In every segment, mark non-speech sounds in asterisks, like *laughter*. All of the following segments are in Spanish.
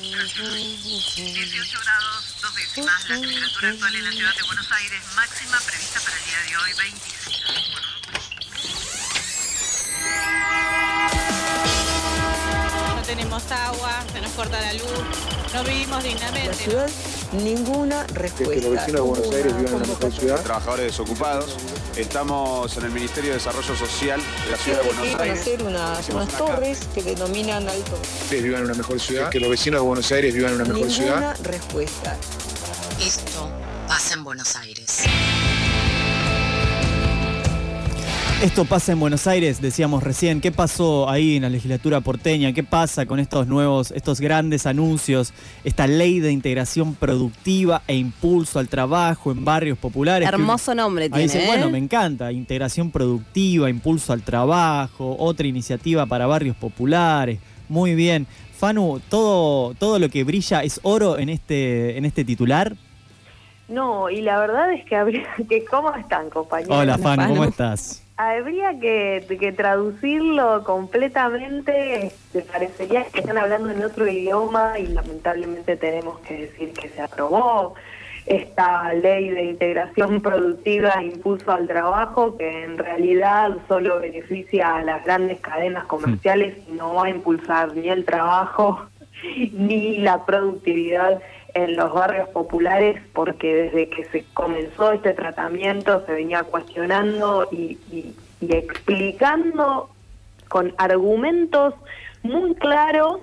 18 grados, dos décimas. La temperatura actual en la ciudad de Buenos Aires, máxima prevista para el día de hoy, 26 No tenemos agua, se nos corta la luz, no vivimos dignamente. La ciudad, ninguna respuesta. Que los vecinos de Buenos Aires vivan en una mejor ciudad. Trabajadores desocupados. Estamos en el Ministerio de Desarrollo Social de la ciudad de Buenos Van a Aires. hacer unas, unas una torres que denominan alto. Ustedes vivan en una mejor ciudad. Que los vecinos de Buenos Aires vivan en una mejor Ninguna ciudad. respuesta. Esto pasa en Buenos Aires. Esto pasa en Buenos Aires, decíamos recién. ¿Qué pasó ahí en la legislatura porteña? ¿Qué pasa con estos nuevos, estos grandes anuncios? Esta ley de integración productiva e impulso al trabajo en barrios populares. que- Hermoso nombre Ahí tiene. dice, ¿eh? bueno, me encanta, integración productiva, impulso al trabajo, otra iniciativa para barrios populares. Muy bien. Fanu, todo, todo lo que brilla es oro en este, en este titular. No, y la verdad es que habría que, ¿cómo están compañeros? Hola, Fanu, ¿cómo estás? Habría que, que traducirlo completamente, te parecería que están hablando en otro idioma y lamentablemente tenemos que decir que se aprobó. Esta ley de integración *laughs* productiva e impulso al trabajo que en realidad solo beneficia a las grandes cadenas comerciales y no va a impulsar ni el trabajo *laughs* ni la productividad en los barrios populares porque desde que se comenzó este tratamiento se venía cuestionando y, y- y explicando con argumentos muy claros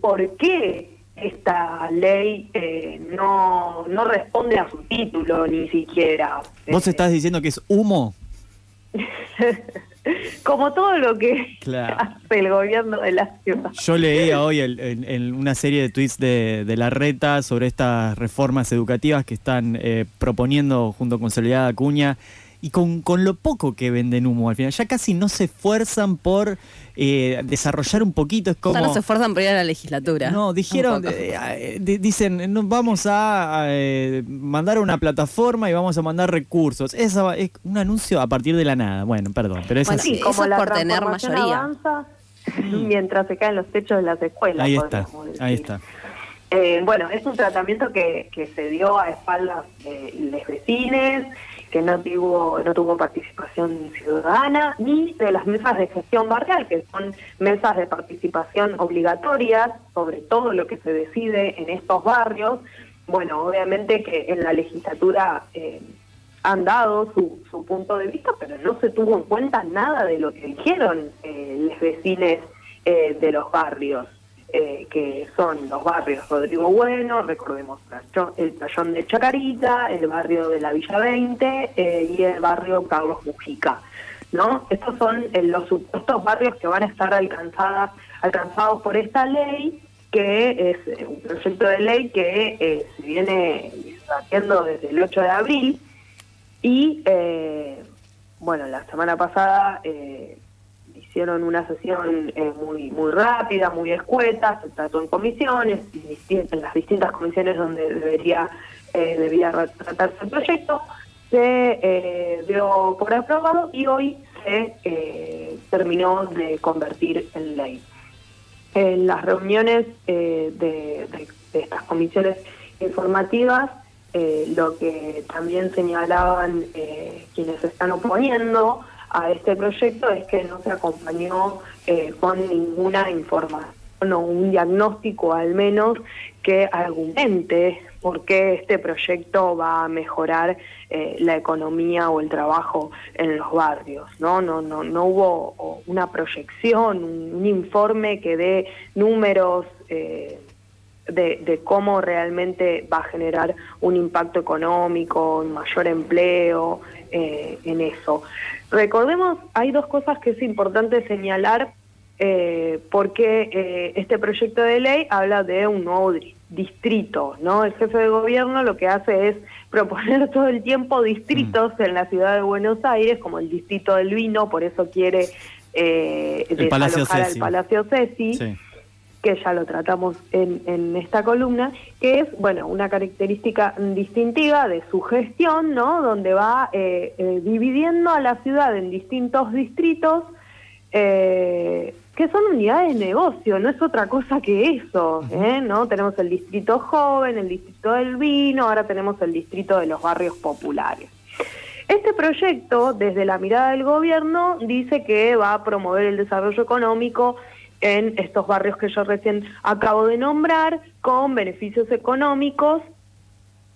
por qué esta ley eh, no, no responde a su título ni siquiera. ¿Vos estás diciendo que es humo? *laughs* *laughs* Como todo lo que Claro. hace el gobierno de la ciudad. Yo leía hoy el- en, en una serie de tweets de, de la reta sobre estas reformas educativas que están eh, proponiendo junto con Soledad Acuña y con, con lo poco que venden humo al final. Ya casi no se esfuerzan por eh, desarrollar un poquito. Es como, Ya no se esfuerzan por ir a la legislatura. no, dijeron, eh, eh, di- dicen, no, vamos a, a, eh, mandar una plataforma y vamos a mandar recursos. Es un anuncio a partir de la nada. Bueno, perdón, pero es Bueno, así. sí, eso es por tener mayoría. avanza mientras se caen los techos de las escuelas. Ahí está, ahí está. Eh, bueno, es un tratamiento que, que se dio a espaldas de los vecinos, que no tuvo, no tuvo participación ciudadana, ni de las mesas de gestión barrial, que son mesas de participación obligatorias sobre todo lo que se decide en estos barrios. Bueno, obviamente que en la legislatura eh, han dado su, su punto de vista, pero no se tuvo en cuenta nada de lo que dijeron eh, los vecinos eh, de los barrios eh, que son los barrios Rodrigo Bueno, recordemos el Tallón de Chacarita, el barrio de la Villa 20 eh, y el barrio Carlos Mujica. ¿no? Estos son eh, los supuestos barrios que van a estar alcanzados por esta ley, que es un proyecto de ley que se viene haciendo desde el 8 de abril y, bueno, la semana pasada... hicieron una sesión eh, muy muy rápida, muy escueta, se trató en comisiones, en las distintas comisiones donde debería eh, debía ra- tratarse el proyecto, se eh, dio por aprobado y hoy se terminó de convertir en ley. En las reuniones de, de- estas comisiones informativas, lo que también señalaban eh, quienes están oponiendo a este proyecto es que no se acompañó eh, con ninguna información o un diagnóstico al menos que argumente por qué este proyecto va a mejorar eh, la economía o el trabajo en los barrios. No, no, no, no hubo una proyección, un, un informe que dé números. eh, de, de cómo realmente va a generar un impacto económico, un mayor empleo eh, en eso. Recordemos, hay dos cosas que es importante señalar eh, porque eh, este proyecto de ley habla de un nuevo di- distrito, ¿no? El jefe de gobierno lo que hace es *laughs* proponer todo el tiempo distritos en la ciudad de Buenos Aires, como el distrito del vino, por eso quiere eh, El Palacio desalojar al. Palacio Ceci Sí. Que ya lo tratamos en, en esta columna, que es, bueno, una característica distintiva de su gestión, ¿no? Donde va eh, eh, dividiendo a la ciudad en distintos distritos eh, que son unidades de negocio, no es otra cosa que eso, ¿eh? ¿no? Tenemos el distrito joven, el distrito del vino, ahora tenemos el distrito de los barrios populares. Este proyecto, desde la mirada del gobierno, dice que va a promover el desarrollo económico en estos barrios que yo recién acabo de nombrar, con beneficios económicos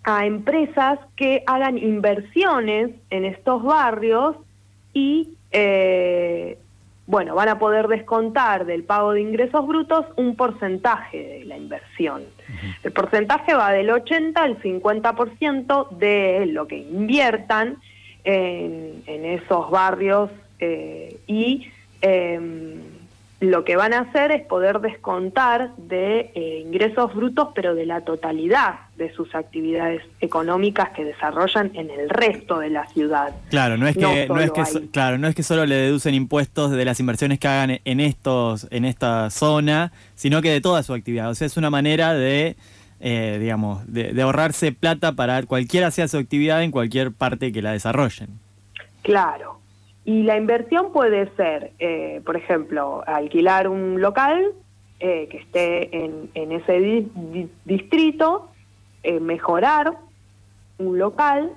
a empresas que hagan inversiones en estos barrios y, eh, bueno, van a poder descontar del pago de ingresos brutos un porcentaje de la inversión. El porcentaje va del 80 al 50% de lo que inviertan en, en esos barrios eh, y em, lo que van a hacer es poder descontar de eh, ingresos brutos, pero de la totalidad de sus actividades económicas que desarrollan en el resto de la ciudad. Claro, no es que no, es que so- claro, no es que solo le deducen impuestos de las inversiones que hagan en estos en esta zona, sino que de toda su actividad. O sea, es una manera de eh, digamos, de, de ahorrarse plata para cualquiera sea su actividad en cualquier parte que la desarrollen. Claro. Y la inversión puede ser, eh, por ejemplo, alquilar un local eh, que esté en, en ese di- di- distrito, eh, mejorar un local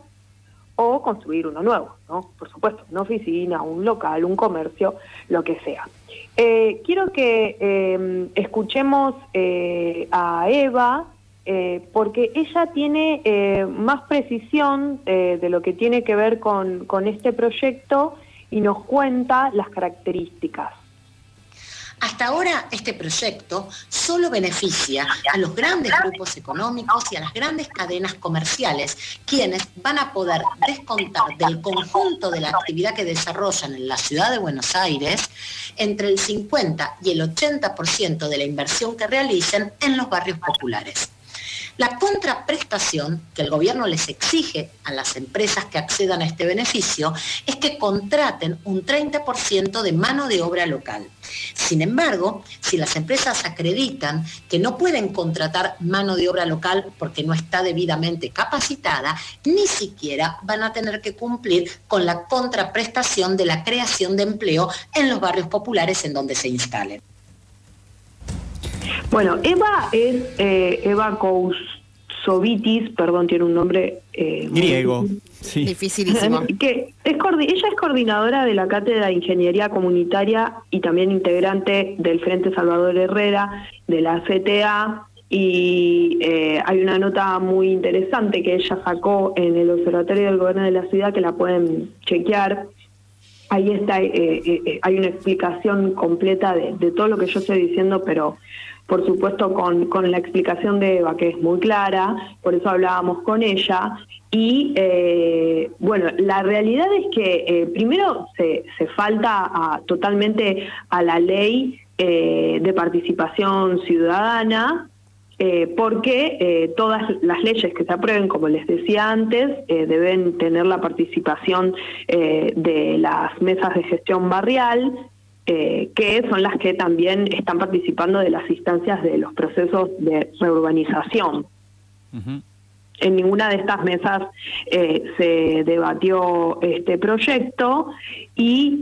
o construir uno nuevo, ¿no? Por supuesto, una oficina, un local, un comercio, lo que sea. Eh, quiero que eh, escuchemos a Eva, eh, porque ella tiene eh, más precisión eh, de lo que tiene que ver con, con este proyecto y nos cuenta las características. Hasta ahora este proyecto solo beneficia a los grandes grupos económicos y a las grandes cadenas comerciales, quienes van a poder descontar del conjunto de la actividad que desarrollan en la ciudad de Buenos Aires entre el 50 y el 80% de la inversión que realicen en los barrios populares. La contraprestación que el gobierno les exige a las empresas que accedan a este beneficio es que contraten un 30% de mano de obra local. Sin embargo, si las empresas acreditan que no pueden contratar mano de obra local porque no está debidamente capacitada, ni siquiera van a tener que cumplir con la contraprestación de la creación de empleo en los barrios populares en donde se instalen. Bueno, Eva es eh, Eva Kousovitis, perdón, tiene un nombre eh, muy Griego. Sí. Dificilísimo. *laughs* que es ella es coordinadora de la Cátedra de Ingeniería Comunitaria y también integrante del Frente Salvador Herrera, de la CTA, y eh, hay una nota muy interesante que ella sacó en el Observatorio del Gobierno de la Ciudad que la pueden chequear. Ahí está, eh, eh, eh, hay una explicación completa de, de todo lo que yo estoy diciendo, pero por supuesto con, con la explicación de Eva, que es muy clara, por eso hablábamos con ella. Y eh, bueno, la realidad es que eh, primero se, se falta a- totalmente a la ley de participación ciudadana, eh, porque eh, todas las leyes que se aprueben, como les decía antes, eh, deben tener la participación de las mesas de gestión barrial, que son las que también están participando de las instancias de los procesos de reurbanización. En ninguna de estas mesas se debatió este proyecto y,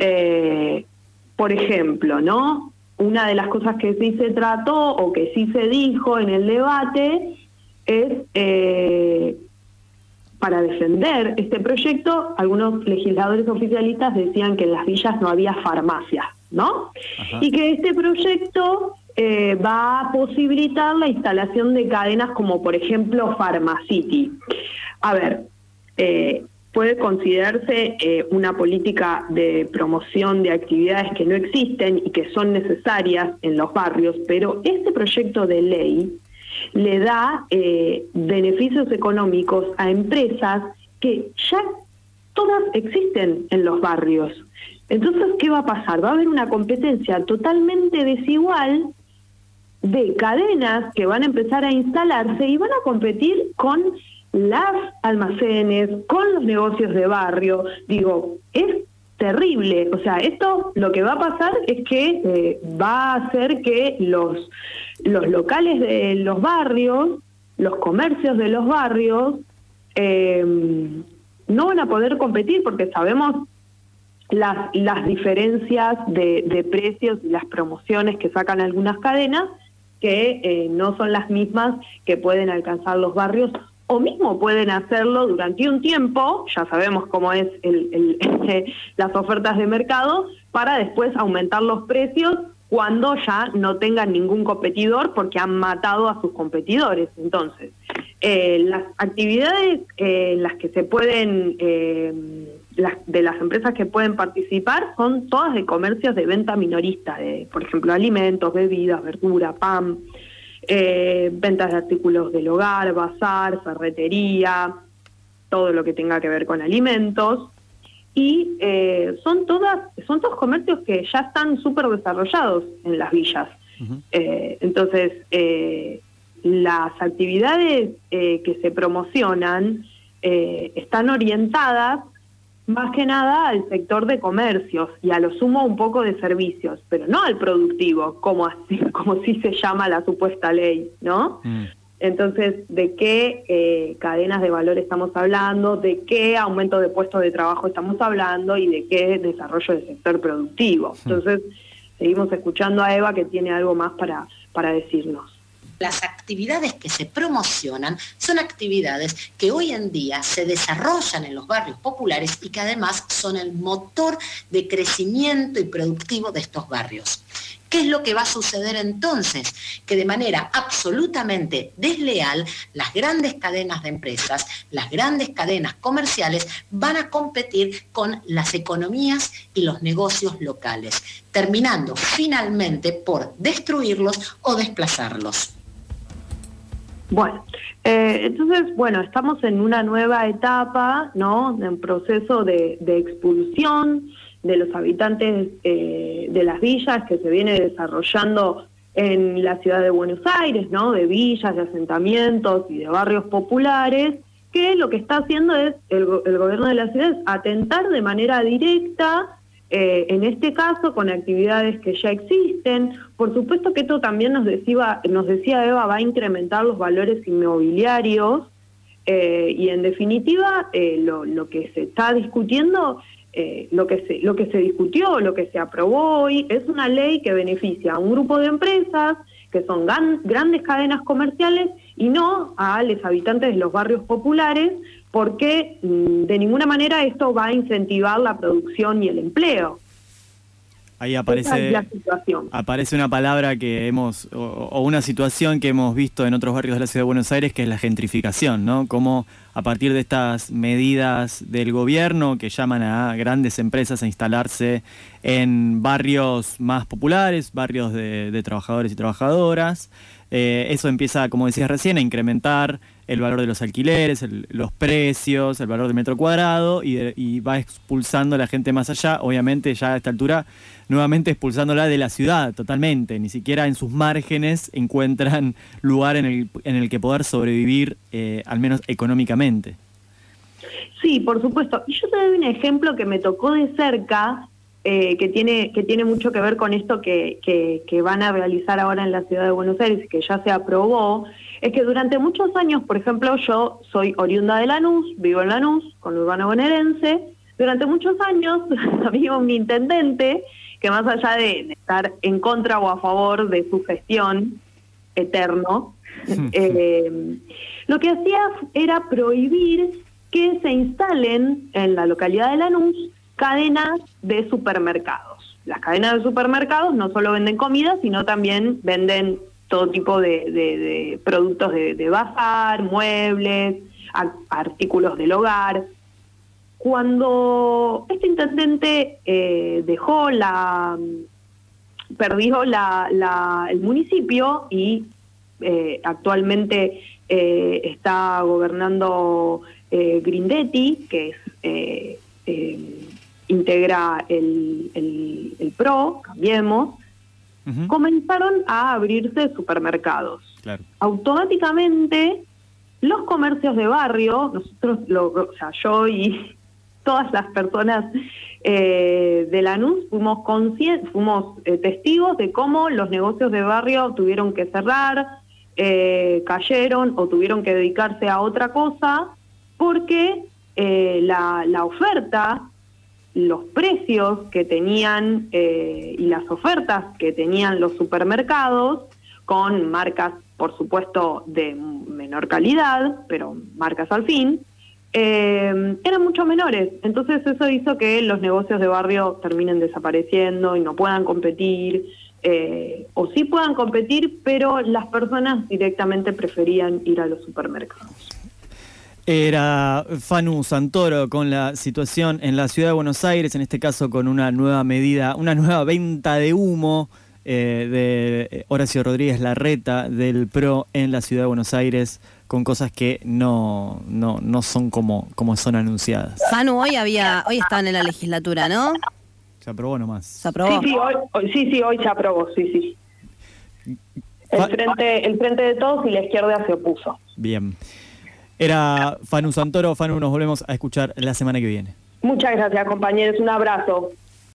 por ejemplo, ¿no? Una de las cosas que sí se trató o que sí se dijo en el debate es eh, para defender este proyecto, algunos legisladores oficialistas decían que en las villas no había farmacias, ¿no? Ajá. Y que este proyecto eh, va a posibilitar la instalación de cadenas como por ejemplo Pharmacity. A ver, eh, puede considerarse eh, una política de promoción de actividades que no existen y que son necesarias en los barrios, pero este proyecto de ley le da eh, beneficios económicos a empresas que ya todas existen en los barrios. Entonces, ¿qué va a pasar? Va a haber una competencia totalmente desigual de cadenas que van a empezar a instalarse y van a competir con las almacenes, con los negocios de barrio. Digo, es terrible. O sea, esto lo que va a pasar es que eh, va a hacer que los, los locales de los barrios, los comercios de los barrios, eh, no van a poder competir porque sabemos las, las diferencias de, precios y las promociones que sacan algunas cadenas que eh, no son las mismas que pueden alcanzar los barrios o mismo pueden hacerlo durante un tiempo, ya sabemos cómo es el, el, *laughs* las ofertas de mercado, para después aumentar los precios cuando ya no tengan ningún competidor porque han matado a sus competidores. Entonces, eh, las actividades eh, las que se pueden, eh, las, de las empresas que pueden participar son todas de comercios de venta minorista, de, por ejemplo, alimentos, bebidas, verdura, pan, ventas de artículos del hogar, bazar, ferretería, todo lo que tenga que ver con alimentos y eh, son todas son todos comercios que ya están súper desarrollados en las villas. eh, entonces, eh, las actividades eh, que se promocionan eh, están orientadas más que nada al sector de comercios y a lo sumo un poco de servicios, pero no al productivo, como así, *laughs* como si se llama la supuesta ley, ¿no? Mm. Entonces, ¿de qué eh, cadenas de valor estamos hablando? ¿De qué aumento de puestos de trabajo estamos hablando? ¿Y de qué desarrollo del sector productivo? Entonces, seguimos escuchando a Eva que tiene algo más para, para decirnos. Las actividades que se promocionan son actividades que hoy en día se desarrollan en los barrios populares y que además son el motor de crecimiento y productivo de estos barrios. ¿Qué es lo que va a suceder entonces? Que de manera absolutamente desleal, las grandes cadenas de empresas, las grandes cadenas comerciales van a competir con las economías y los negocios locales, terminando finalmente por destruirlos o desplazarlos. Bueno, eh, entonces, bueno, estamos en una nueva etapa, ¿no? En proceso de, de expulsión de los habitantes eh, de las villas que se viene desarrollando en la ciudad de Buenos Aires, ¿no? De villas, de asentamientos y de barrios populares, que lo que está haciendo es el, el gobierno de la ciudad es atentar de manera directa eh, en este caso con actividades que ya existen. Por supuesto que esto también nos decía, Eva, va a incrementar los valores inmobiliarios eh, y en definitiva eh, lo, que se está discutiendo, eh, lo, que se, lo que se discutió, lo que se aprobó hoy, es una ley que beneficia a un grupo de empresas que son grandes cadenas comerciales y no a los habitantes de los barrios populares, porque mm, de ninguna manera esto va a incentivar la producción y el empleo. Ahí aparece, aparece una palabra que hemos, o, o, una situación que hemos visto en otros barrios de la ciudad de Buenos Aires, que es la gentrificación, ¿no? Como a partir de estas medidas del gobierno que llaman a grandes empresas a instalarse en barrios más populares, barrios de, de trabajadores y trabajadoras, eh, eso empieza, como decías recién, a incrementar el valor de los alquileres, el, los precios, el valor del metro cuadrado y, va expulsando a la gente más allá, obviamente ya a esta altura, nuevamente expulsándola de la ciudad totalmente, ni siquiera en sus márgenes encuentran *laughs* lugar en el, en el que poder sobrevivir, eh, al menos económicamente. Sí, por supuesto. Y yo te doy un ejemplo que me tocó de cerca, eh, que, tiene, que tiene mucho que ver con esto que, que, que, van a realizar ahora en la ciudad de Buenos Aires, que ya se aprobó, es que durante muchos años, por ejemplo, yo soy oriunda de Lanús, vivo en Lanús, con urbano bonaerense, durante muchos años *laughs* había un intendente que más allá de, estar en contra o a favor de su gestión eterno, *laughs* eh, lo que hacía era prohibir que se instalen en la localidad de Lanús cadenas de supermercados. Las cadenas de supermercados no solo venden comida, sino también venden todo tipo de, de, productos de, bazar, muebles, artículos del hogar. Cuando este intendente eh, dejó la, perdió la, la, el municipio y eh, actualmente eh, está gobernando Grindetti, que es integra el, el, el, PRO, Cambiemos, uh -huh. comenzaron a abrirse supermercados. Claro. Automáticamente, los comercios de barrio, nosotros, lo, o sea, yo y *laughs* todas las personas eh, de Lanús fuimos, fuimos eh, testigos de cómo los negocios de barrio tuvieron que cerrar, eh, cayeron o tuvieron que dedicarse a otra cosa, porque eh, la, la oferta los precios que tenían eh, y las ofertas que tenían los supermercados con marcas, por supuesto, de menor calidad, pero marcas al fin, eh, eran mucho menores. Entonces eso hizo que los negocios de barrio terminen desapareciendo y no puedan competir, eh, o sí puedan competir, pero las personas directamente preferían ir a los supermercados. Era Fanu Santoro con la situación en la ciudad de Buenos Aires, en este caso con una nueva medida, una nueva venta de humo eh, de Horacio Rodríguez Larreta del PRO en la ciudad de Buenos Aires, con cosas que no, no, no son como, como son anunciadas. Fanu, hoy había, hoy estaban en la legislatura, ¿no? Se aprobó nomás. Se aprobó. Sí, sí, hoy, hoy- sí, sí, hoy se aprobó, sí, sí. El frente, el frente de todos y la izquierda se opuso. Bien. Era Fanu Santoro. Fanu, nos volvemos a escuchar la semana que viene. Muchas gracias, compañeros. Un abrazo.